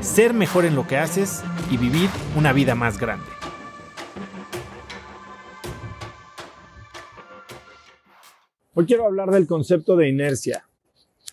ser mejor en lo que haces y vivir una vida más grande. Hoy quiero hablar del concepto de inercia.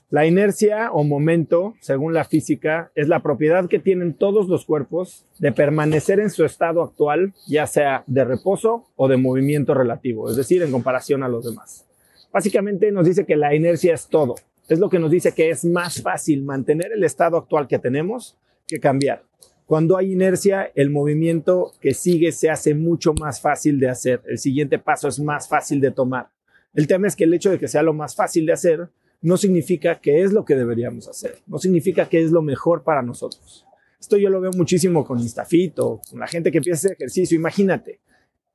La inercia o momento, según la física, es la propiedad que tienen todos los cuerpos de permanecer en su estado actual, ya sea de reposo o de movimiento relativo, es decir, en comparación a los demás. Básicamente nos dice que la inercia es todo. Es lo que nos dice que es más fácil mantener el estado actual que tenemos que cambiar. Cuando hay inercia, el movimiento que sigue se hace mucho más fácil de hacer. El siguiente paso es más fácil de tomar. El tema es que el hecho de que sea lo más fácil de hacer no significa que es lo que deberíamos hacer, no significa que es lo mejor para nosotros. Esto yo lo veo muchísimo con Instafit o con la gente que empieza hacer ejercicio. Imagínate,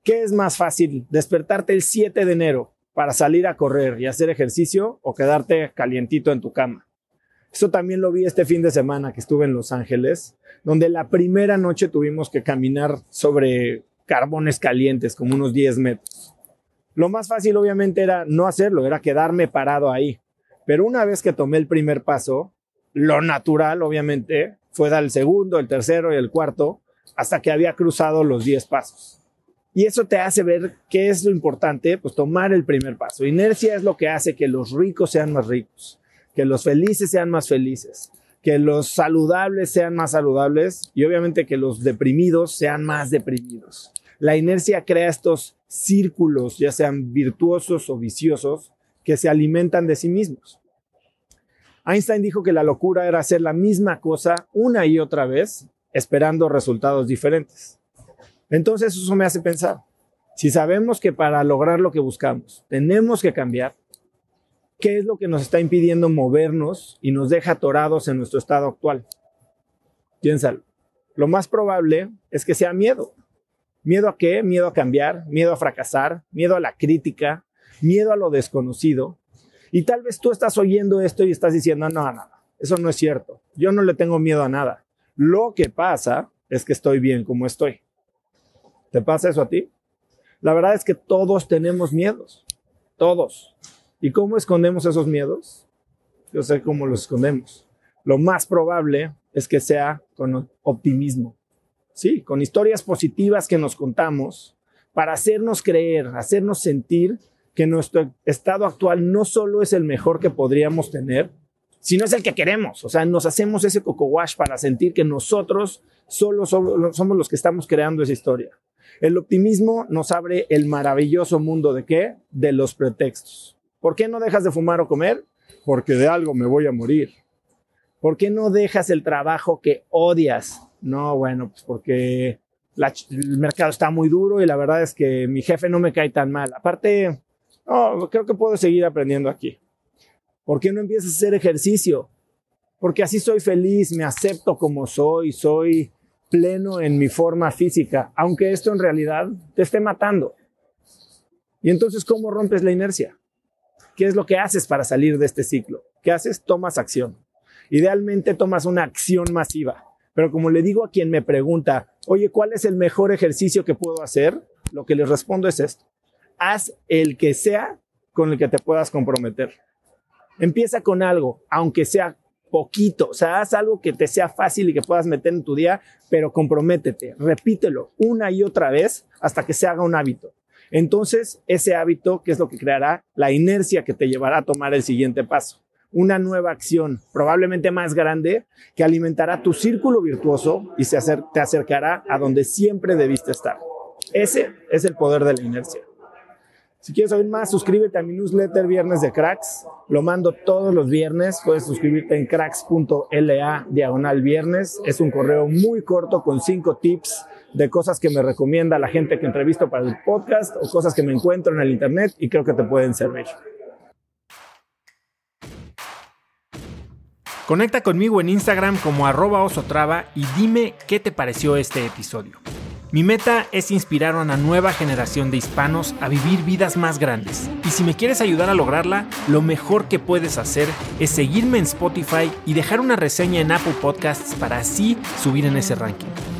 ¿qué es más fácil? ¿Despertarte el 7 de enero para salir a correr y hacer ejercicio o quedarte calientito en tu cama? Esto también lo vi este fin de semana que estuve en Los Ángeles, donde la primera noche tuvimos que caminar sobre carbones calientes, como unos 10 metros. Lo más fácil obviamente era no hacerlo, era quedarme parado ahí. Pero una vez que tomé el primer paso, lo natural, obviamente, fue dar el segundo, el tercero y el cuarto, hasta que había cruzado los 10 pasos. Y eso te hace ver qué es lo importante, pues tomar el primer paso. Inercia es lo que hace que los ricos sean más ricos, que los felices sean más felices, que los saludables sean más saludables y obviamente que los deprimidos sean más deprimidos. La inercia crea estos círculos, ya sean virtuosos o viciosos, que se alimentan de sí mismos. Einstein dijo que la locura era hacer la misma cosa una y otra vez, esperando resultados diferentes. Entonces eso me hace pensar, si sabemos que para lograr lo que buscamos tenemos que cambiar, ¿qué es lo que nos está impidiendo movernos y nos deja atorados en nuestro estado actual? Piénsalo. Lo más probable es que sea miedo. ¿Miedo a qué? Miedo a cambiar, miedo a fracasar, miedo a la crítica, miedo a lo desconocido, y tal vez tú estás oyendo esto y estás diciendo, no, no, eso no es cierto. Yo no le tengo miedo a nada. Lo que pasa es que estoy bien como estoy. ¿Te pasa eso a ti? La verdad es que todos tenemos miedos. Todos. ¿Y cómo escondemos esos miedos? Yo sé cómo los escondemos. Lo más probable es que sea con optimismo. Sí, con historias positivas que nos contamos para hacernos creer, hacernos sentir que nuestro estado actual no solo es el mejor que podríamos tener, sino es el que queremos. O sea, nos hacemos ese coco wash para sentir que nosotros solo somos los que estamos creando esa historia. El optimismo nos abre el maravilloso mundo de qué? De los pretextos. ¿Por qué no dejas de fumar o comer? Porque de algo me voy a morir. ¿Por qué no dejas el trabajo que odias? No, bueno, pues porque el mercado está muy duro y la verdad es que mi jefe no me cae tan mal. Aparte, Oh, creo que puedo seguir aprendiendo aquí. ¿Por qué no empiezas a hacer ejercicio? Porque así soy feliz, me acepto como soy, soy pleno en mi forma física, aunque esto en realidad te esté matando. Y entonces, ¿cómo rompes la inercia? ¿Qué es lo que haces para salir de este ciclo? ¿Qué haces? Tomas acción. Idealmente tomas una acción masiva. Pero como le digo a quien me pregunta, oye, ¿cuál es el mejor ejercicio que puedo hacer? Lo que les respondo es esto haz el que sea con el que te puedas comprometer. Empieza con algo, aunque sea poquito, o sea, haz algo que te sea fácil y que puedas meter en tu día, pero comprométete, repítelo una y otra vez hasta que se haga un hábito. Entonces, ese hábito, que es lo que creará la inercia que te llevará a tomar el siguiente paso. Una nueva acción, probablemente más grande, que alimentará tu círculo virtuoso y te acercará a donde siempre debiste estar. Ese es el poder de la inercia. Si quieres saber más, suscríbete a mi newsletter Viernes de Cracks. Lo mando todos los viernes. Puedes suscribirte en cracks.la diagonal viernes. Es un correo muy corto con cinco tips de cosas que me recomienda la gente que entrevisto para el podcast o cosas que me encuentro en el internet y creo que te pueden servir. Conecta conmigo en Instagram como arroba osotrava y dime qué te pareció este episodio. Mi meta es inspirar a una nueva generación de hispanos a vivir vidas más grandes. Y si me quieres ayudar a lograrla, lo mejor que puedes hacer es seguirme en Spotify y dejar una reseña en Apple Podcasts para así subir en ese ranking.